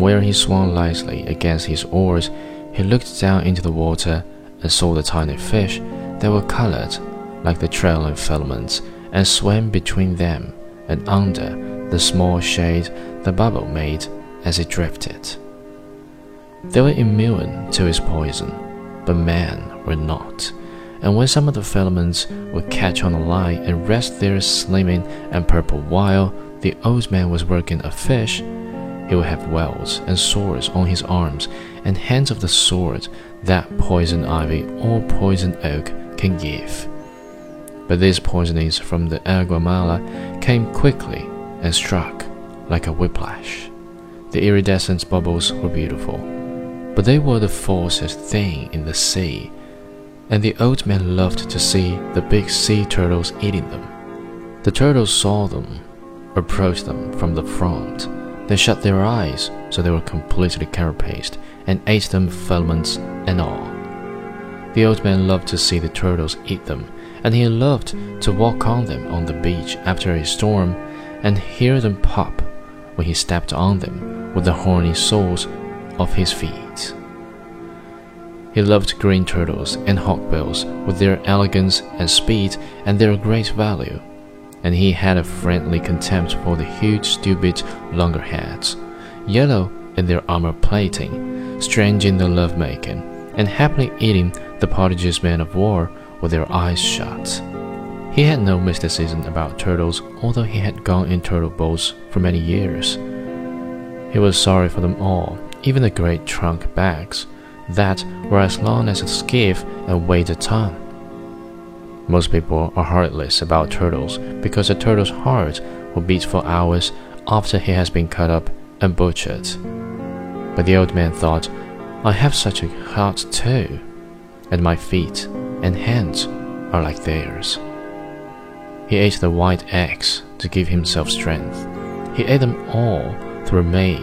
Where he swung lightly against his oars, he looked down into the water and saw the tiny fish that were colored like the trailing filaments and swam between them and under the small shade the bubble made as it drifted. They were immune to his poison, but men were not. And when some of the filaments would catch on a line and rest there slimming and purple while the old man was working a fish, he will have welts and sores on his arms and hands of the sort that poison ivy or poison oak can give. But these poisonings from the agua mala came quickly and struck like a whiplash. The iridescent bubbles were beautiful, but they were the falsest thing in the sea, and the old man loved to see the big sea turtles eating them. The turtles saw them, approached them from the front. They shut their eyes so they were completely carapaced and ate them filaments and all. The old man loved to see the turtles eat them, and he loved to walk on them on the beach after a storm and hear them pop when he stepped on them with the horny soles of his feet. He loved green turtles and hawkbills with their elegance and speed and their great value, and he had a friendly contempt for the huge, stupid loggerheads, yellow in their armor plating, strange in their love making, and happily eating the Portuguese men of war with their eyes shut. He had no mysticism about turtles, although he had gone in turtle boats for many years. He was sorry for them all, even the great trunk backs that were as long as a skiff and weighed a ton. Most people are heartless about turtles because a turtle's heart will beat for hours after he has been cut up and butchered. But the old man thought, I have such a heart too, and my feet and hands are like theirs. He ate the white eggs to give himself strength. He ate them all through May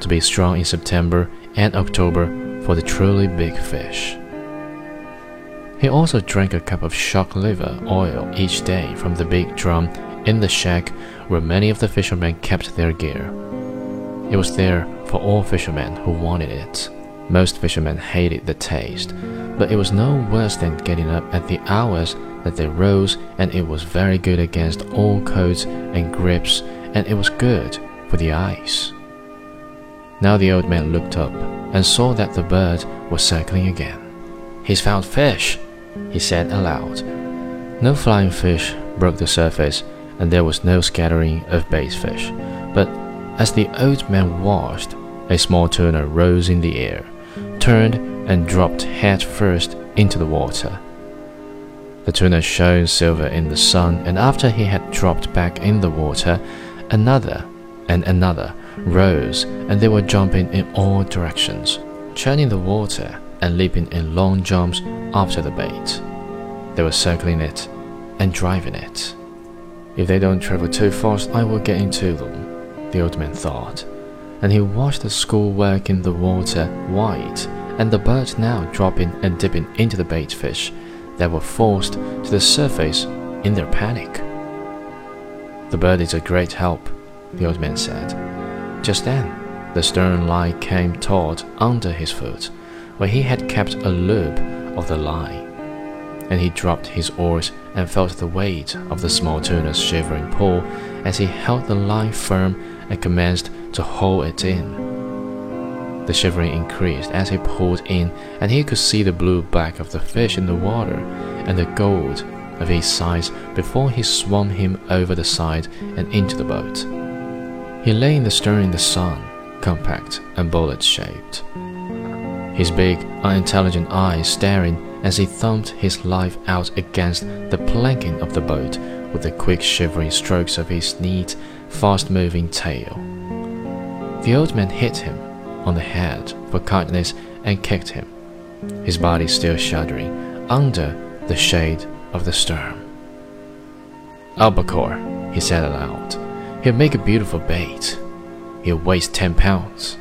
to be strong in September and October for the truly big fish. He also drank a cup of shark liver oil each day from the big drum in the shack where many of the fishermen kept their gear. It was there for all fishermen who wanted it. Most fishermen hated the taste, but it was no worse than getting up at the hours that they rose, and it was very good against all colds and grippes, and it was good for the eyes. Now the old man looked up and saw that the bird was circling again. He's found fish, he said aloud. No flying fish broke the surface, and there was no scattering of bait fish. But as the old man watched, a small tuna rose in the air, turned, and dropped head first into the water. The tuna shone silver in the sun, and after he had dropped back in the water, another and another rose, and they were jumping in all directions, churning the water and leaping in long jumps after the bait. They were circling it and driving it. If they don't travel too fast, I will get into them, the old man thought, and he watched the school work in the water white, and the birds now dropping and dipping into the bait fish that were forced to the surface in their panic. The bird is a great help, the old man said. Just then, the stern line came taut under his foot, where he had kept a loop of the line, and he dropped his oars and felt the weight of the small tuna's shivering pull as he held the line firm and commenced to haul it in. The shivering increased as he pulled in, and he could see the blue back of the fish in the water and the gold of his sides before he swung him over the side and into the boat. He lay in the stern in the sun, compact and bullet shaped. His big, unintelligent eyes staring as he thumped his life out against the planking of the boat with the quick shivering strokes of his neat, fast moving tail. The old man hit him on the head for kindness and kicked him, his body still shuddering under the shade of the stern. Albacore, he said aloud. He'll make a beautiful bait. He'll weigh ten pounds.